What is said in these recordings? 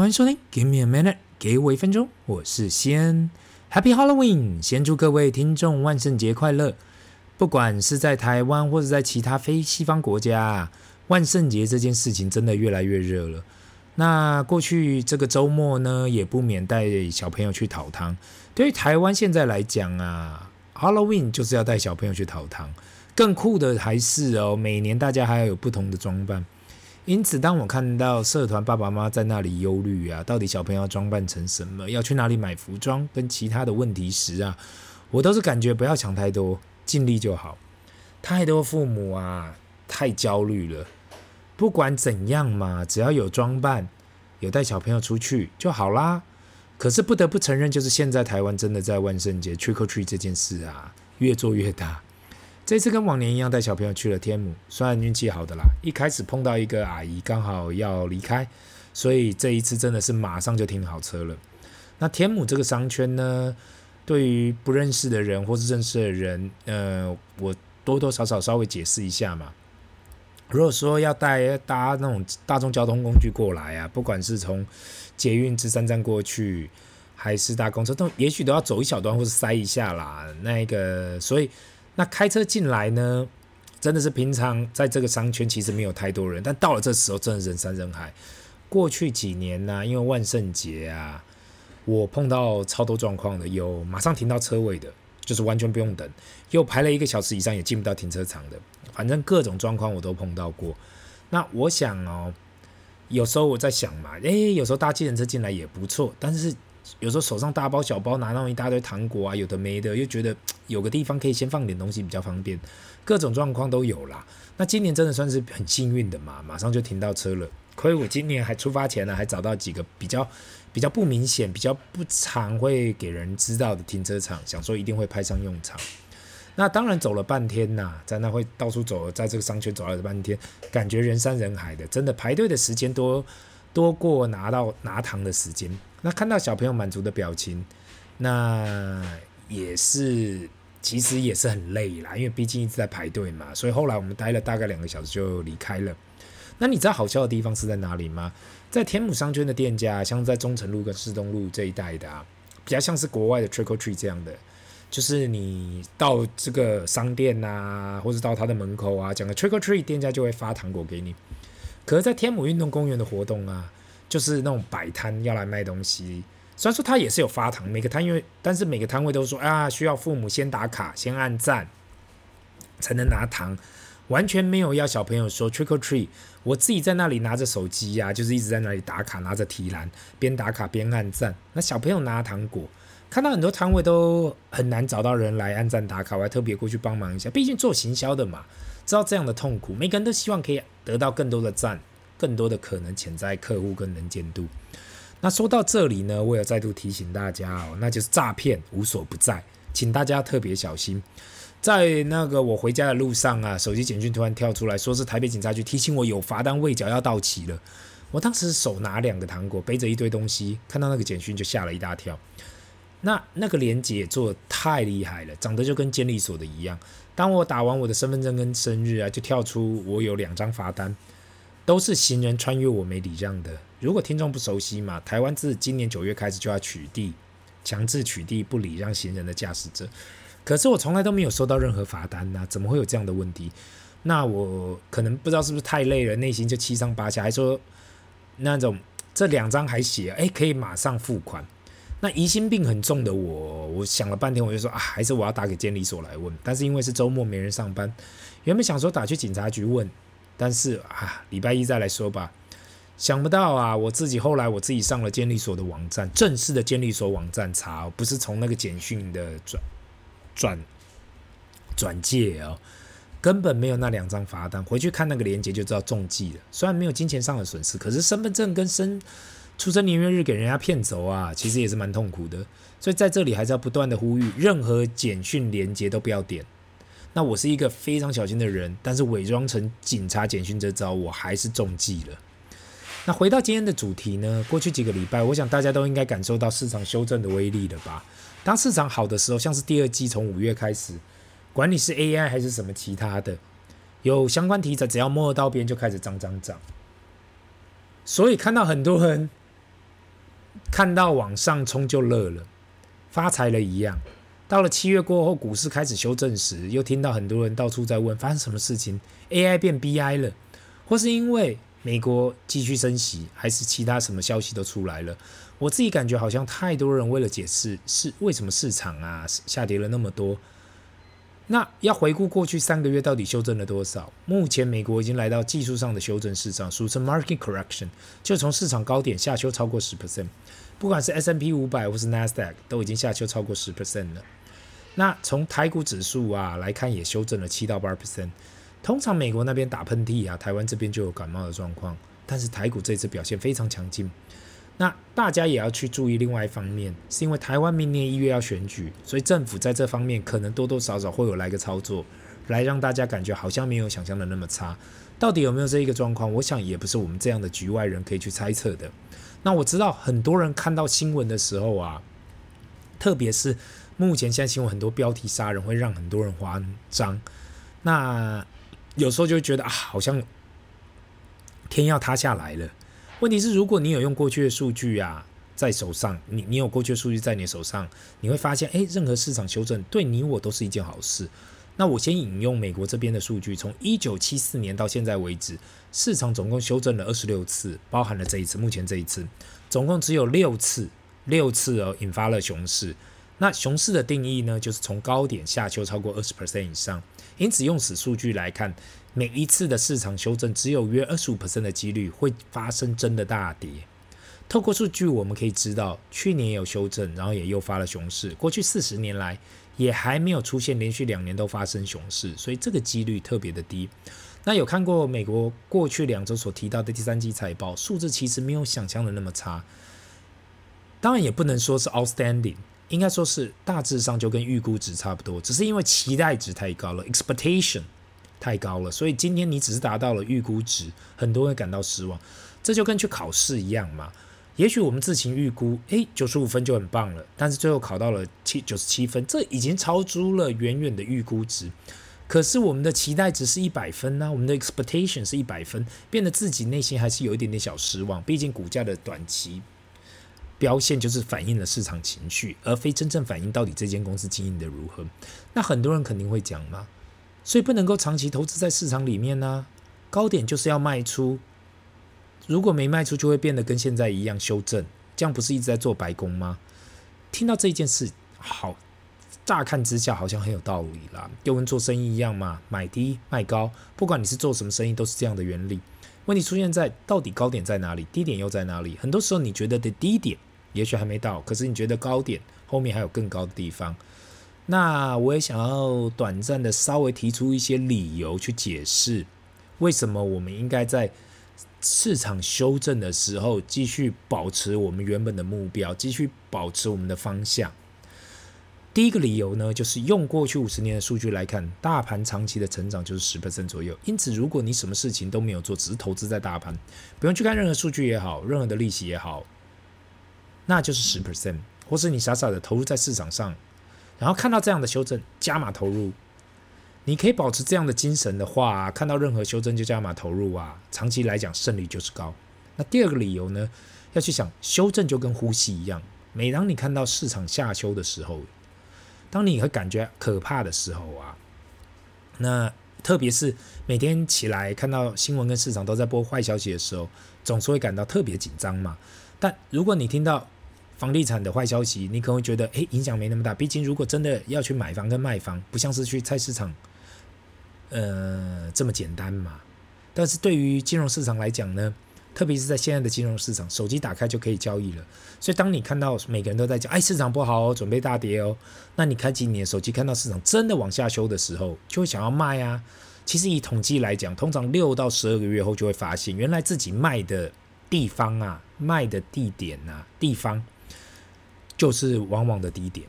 欢迎收听，Give me a minute，给我一分钟，我是先，Happy Halloween，先祝各位听众万圣节快乐。不管是在台湾或者在其他非西方国家，万圣节这件事情真的越来越热了。那过去这个周末呢，也不免带小朋友去讨糖。对于台湾现在来讲啊，Halloween 就是要带小朋友去讨糖。更酷的还是哦，每年大家还要有不同的装扮。因此，当我看到社团爸爸妈妈在那里忧虑啊，到底小朋友要装扮成什么，要去哪里买服装，跟其他的问题时啊，我都是感觉不要想太多，尽力就好。太多父母啊，太焦虑了。不管怎样嘛，只要有装扮，有带小朋友出去就好啦。可是不得不承认，就是现在台湾真的在万圣节 trick or treat 这件事啊，越做越大。这次跟往年一样，带小朋友去了天母，算运气好的啦。一开始碰到一个阿姨，刚好要离开，所以这一次真的是马上就停好车了。那天母这个商圈呢，对于不认识的人或是认识的人，呃，我多多少少稍微解释一下嘛。如果说要带搭那种大众交通工具过来啊，不管是从捷运至三站过去，还是搭公车，都也许都要走一小段或是塞一下啦。那个，所以。那开车进来呢，真的是平常在这个商圈其实没有太多人，但到了这时候真的人山人海。过去几年呢、因为万圣节啊，我碰到超多状况的，有马上停到车位的，就是完全不用等；又排了一个小时以上也进不到停车场的，反正各种状况我都碰到过。那我想哦，有时候我在想嘛，诶，有时候搭计程车进来也不错，但是。有时候手上大包小包拿那么一大堆糖果啊，有的没的，又觉得有个地方可以先放点东西比较方便，各种状况都有啦。那今年真的算是很幸运的嘛，马上就停到车了。亏我今年还出发前呢，还找到几个比较比较不明显、比较不常会给人知道的停车场，想说一定会派上用场。那当然走了半天呐，在那会到处走，在这个商圈走了半天，感觉人山人海的，真的排队的时间多多过拿到拿糖的时间。那看到小朋友满足的表情，那也是其实也是很累啦，因为毕竟一直在排队嘛。所以后来我们待了大概两个小时就离开了。那你知道好笑的地方是在哪里吗？在天母商圈的店家，像在忠诚路跟市东路这一带的啊，比较像是国外的 Trick or Treat 这样的，就是你到这个商店啊，或者到他的门口啊，讲个 Trick or Treat，店家就会发糖果给你。可是，在天母运动公园的活动啊。就是那种摆摊要来卖东西，虽然说他也是有发糖，每个摊位，但是每个摊位都说啊，需要父母先打卡、先按赞才能拿糖，完全没有要小朋友说 trick or treat。我自己在那里拿着手机呀、就是一直在那里打卡，拿着提篮，边打卡边按赞。那小朋友拿糖果，看到很多摊位都很难找到人来按赞打卡，我还特别过去帮忙一下。毕竟做行销的嘛，知道这样的痛苦，每个人都希望可以得到更多的赞。更多的可能潜在客户跟能见度。那说到这里呢，我也再度提醒大家哦，那就是诈骗无所不在，请大家特别小心。在那个我回家的路上啊，手机简讯突然跳出来说是台北警察局提醒我有罚单未缴要到期了。我当时手拿两个糖果，背着一堆东西，看到那个简讯就吓了一大跳。那那个连结做得太厉害了，长得就跟监理所的一样。当我打完我的身份证跟生日啊，就跳出我有两张罚单。都是行人穿越我没礼让的。如果听众不熟悉嘛，台湾自今年九月开始就要取缔，强制取缔不礼让行人的驾驶者。可是我从来都没有收到任何罚单呐、怎么会有这样的问题？那我可能不知道是不是太累了，内心就七上八下，还说那种这两张还写，哎，可以马上付款。那疑心病很重的我，我想了半天，我就说啊，还是我要打给监理所来问。但是因为是周末没人上班，原本想说打去警察局问。但是啊，礼拜一再来说吧。想不到啊，我自己后来我自己上了监理所的网站，正式的监理所网站查，不是从那个简讯的转转转借哦，根本没有那两张罚单。回去看那个链接就知道中计了。虽然没有金钱上的损失，可是身份证跟生出生年月日给人家骗走啊，其实也是蛮痛苦的。所以在这里还是要不断的呼吁，任何简讯连接都不要点。那我是一个非常小心的人，但是伪装成警察简讯这招，我还是中计了。那回到今天的主题呢？过去几个礼拜，我想大家都应该感受到市场修正的威力了吧？当市场好的时候，像是第二季从五月开始，管你是 AI 还是什么其他的，有相关题材，只要摸得到边就开始涨涨涨。所以看到很多人看到往上冲就乐了，发财了一样。到了七月过后，股市开始修正时，又听到很多人到处在问发生什么事情，AI 变 BI 了，或是因为美国继续升息，还是其他什么消息都出来了。我自己感觉好像太多人为了解释是为什么市场啊下跌了那么多。那要回顾过去三个月到底修正了多少？目前美国已经来到技术上的修正市场，俗称 market correction，就从市场高点下修超过十 percent，不管是 S&P 五百或是 NASDAQ 都已经下修超过十 percent 了。那从台股指数啊来看，也修正了七到八 percent。通常美国那边打喷嚏啊，台湾这边就有感冒的状况，但是台股这次表现非常强劲。那大家也要去注意另外一方面，是因为台湾明年一月要选举，所以政府在这方面可能多多少少会有来个操作，来让大家感觉好像没有想象的那么差。到底有没有这一个状况？我想也不是我们这样的局外人可以去猜测的。那我知道很多人看到新闻的时候啊，特别是目前现在新闻很多标题杀人，会让很多人慌张。那有时候就觉得啊，好像天要塌下来了。问题是，如果你有用过去的数据啊，在手上，你你有过去的数据在你手上，你会发现，诶，任何市场修正对你我都是一件好事。那我先引用美国这边的数据，从一九七四年到现在为止，市场总共修正了二十六次，包含了这一次，目前这一次，总共只有六次，六次哦，引发了熊市。那熊市的定义呢，就是从高点下修超过二十 percent 以上。因此，用此数据来看。每一次的市场修正，只有约二十五%的几率会发生真的大跌。透过数据，我们可以知道，去年有修正，然后也诱发了熊市。过去四十年来，也还没有出现连续两年都发生熊市，所以这个几率特别的低。那有看过美国过去两周所提到的第三季财报，数字其实没有想象的那么差。当然，也不能说是 outstanding，应该说是大致上就跟预估值差不多，只是因为期待值太高了，expectation。太高了，所以今天你只是达到了预估值，很多人感到失望。这就跟去考试一样嘛。也许我们自行预估，诶，九十五分就很棒了，但是最后考到了七九十七分，这已经超出了远远的预估值。可是我们的期待值是一百分呢、我们的 expectation 是一百分，变得自己内心还是有一点点小失望。毕竟股价的短期标线就是反映了市场情绪，而非真正反映到底这间公司经营的如何。那很多人肯定会讲嘛。所以不能够长期投资在市场里面呢、高点就是要卖出，如果没卖出，就会变得跟现在一样修正，这样不是一直在做白工吗？听到这件事，好，乍看之下好像很有道理啦，就跟做生意一样嘛，买低卖高，不管你是做什么生意，都是这样的原理。问题出现在到底高点在哪里，低点又在哪里？很多时候你觉得的低点也许还没到，可是你觉得高点后面还有更高的地方。那我也想要短暂的稍微提出一些理由去解释，为什么我们应该在市场修正的时候继续保持我们原本的目标，继续保持我们的方向。第一个理由呢，就是用过去五十年的数据来看，大盘长期的成长就是十 percent 左右。因此，如果你什么事情都没有做，只是投资在大盘，不用去看任何数据也好，任何的利息也好，那就是十 percent，或是你傻傻的投入在市场上。然后看到这样的修正，加码投入，你可以保持这样的精神的话，看到任何修正就加码投入啊，长期来讲胜率就是高。那第二个理由呢，要去想修正就跟呼吸一样，每当你看到市场下修的时候，当你会感觉可怕的时候啊，那特别是每天起来看到新闻跟市场都在播坏消息的时候，总是会感到特别紧张嘛。但如果你听到房地产的坏消息，你可能会觉得，诶，影响没那么大。毕竟，如果真的要去买房跟卖房，不像是去菜市场，呃，这么简单嘛。但是对于金融市场来讲呢，特别是在现在的金融市场，手机打开就可以交易了。所以，当你看到每个人都在讲，哎，市场不好哦，准备大跌哦，那你开启你的手机，看到市场真的往下修的时候，就会想要卖啊。其实以统计来讲，通常六到十二个月后就会发现，原来自己卖的地方啊，卖的地点啊，地方。就是往往的低点。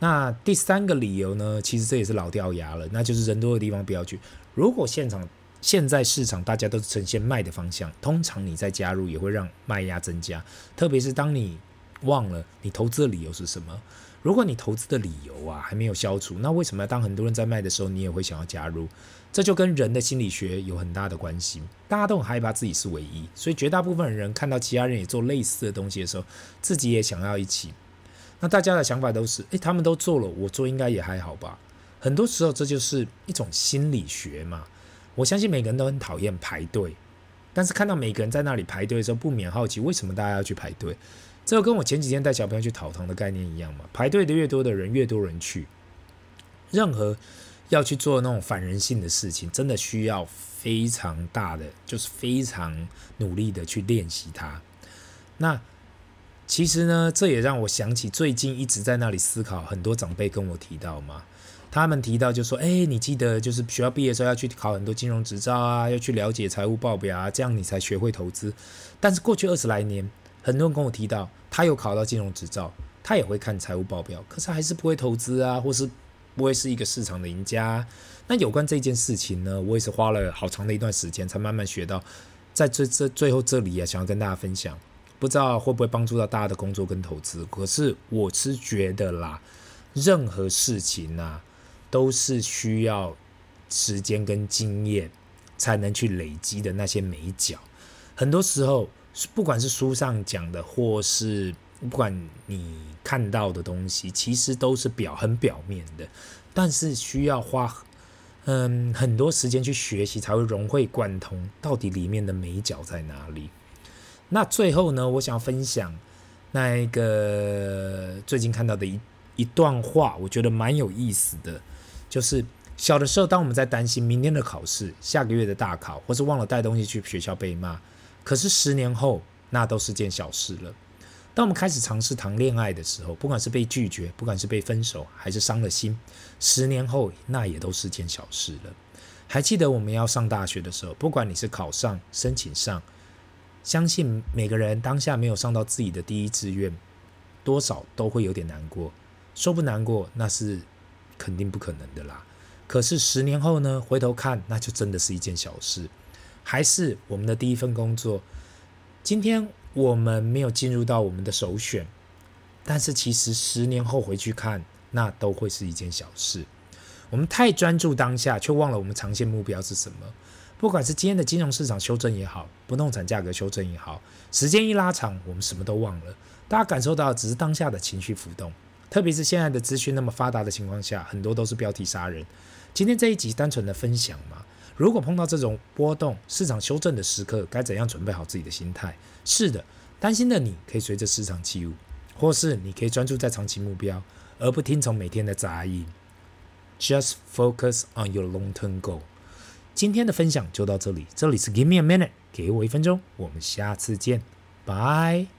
那第三个理由呢？其实这也是老掉牙了，那就是人多的地方不要去。如果现场现在市场大家都呈现卖的方向，通常你再加入也会让卖压增加。特别是当你忘了你投资的理由是什么。如果你投资的理由啊还没有消除，那为什么要当很多人在卖的时候，你也会想要加入？这就跟人的心理学有很大的关系。大家都很害怕自己是唯一，所以绝大部分人看到其他人也做类似的东西的时候，自己也想要一起。那大家的想法都是：诶，他们都做了，我做应该也还好吧？很多时候这就是一种心理学嘛。我相信每个人都很讨厌排队，但是看到每个人在那里排队的时候，不免好奇为什么大家要去排队。这跟我前几天带小朋友去讨糖的概念一样嘛。排队的越多的人，越多人去。任何要去做那种反人性的事情，真的需要非常大的，就是非常努力的去练习它。那其实呢，这也让我想起最近一直在那里思考，很多长辈跟我提到嘛。他们提到就说：“哎，你记得就是学校毕业的时候要去考很多金融执照啊，要去了解财务报表啊，这样你才学会投资。”但是过去二十来年，很多人跟我提到，他有考到金融执照，他也会看财务报表，可是还是不会投资啊，或是不会是一个市场的赢家。那有关这件事情呢，我也是花了好长的一段时间才慢慢学到，在这这最后这里啊，想要跟大家分享，不知道会不会帮助到大家的工作跟投资。可是我是觉得啦，任何事情啊。都是需要时间跟经验才能去累积的那些眉角，很多时候，不管是书上讲的，或是不管你看到的东西，其实都是表很表面的，但是需要花嗯很多时间去学习，才会融会贯通，到底里面的眉角在哪里。那最后呢，我想分享那一个最近看到的一一段话，我觉得蛮有意思的。就是小的时候，当我们在担心明天的考试、下个月的大考，或是忘了带东西去学校被骂，可是十年后，那都是件小事了。当我们开始尝试谈恋爱的时候，不管是被拒绝，不管是被分手，还是伤了心，十年后那也都是件小事了。还记得我们要上大学的时候，不管你是考上、申请上，相信每个人当下没有上到自己的第一志愿，多少都会有点难过。说不难过，那是。肯定不可能的啦。可是十年后呢？回头看，那就真的是一件小事。还是我们的第一份工作，今天我们没有进入到我们的首选，但是其实十年后回去看，那都会是一件小事。我们太专注当下，却忘了我们长线目标是什么。不管是今天的金融市场修正也好，不动产价格修正也好，时间一拉长，我们什么都忘了。大家感受到只是当下的情绪浮动。特别是现在的资讯那么发达的情况下，很多都是标题杀人。今天这一集单纯的分享嘛，如果碰到这种波动、市场修正的时刻，该怎样准备好自己的心态？是的，担心的你可以随着市场起舞，或是你可以专注在长期目标，而不听从每天的杂音。Just focus on your long-term goal。今天的分享就到这里，这里是 Give me a minute，给我一分钟，我们下次见，拜。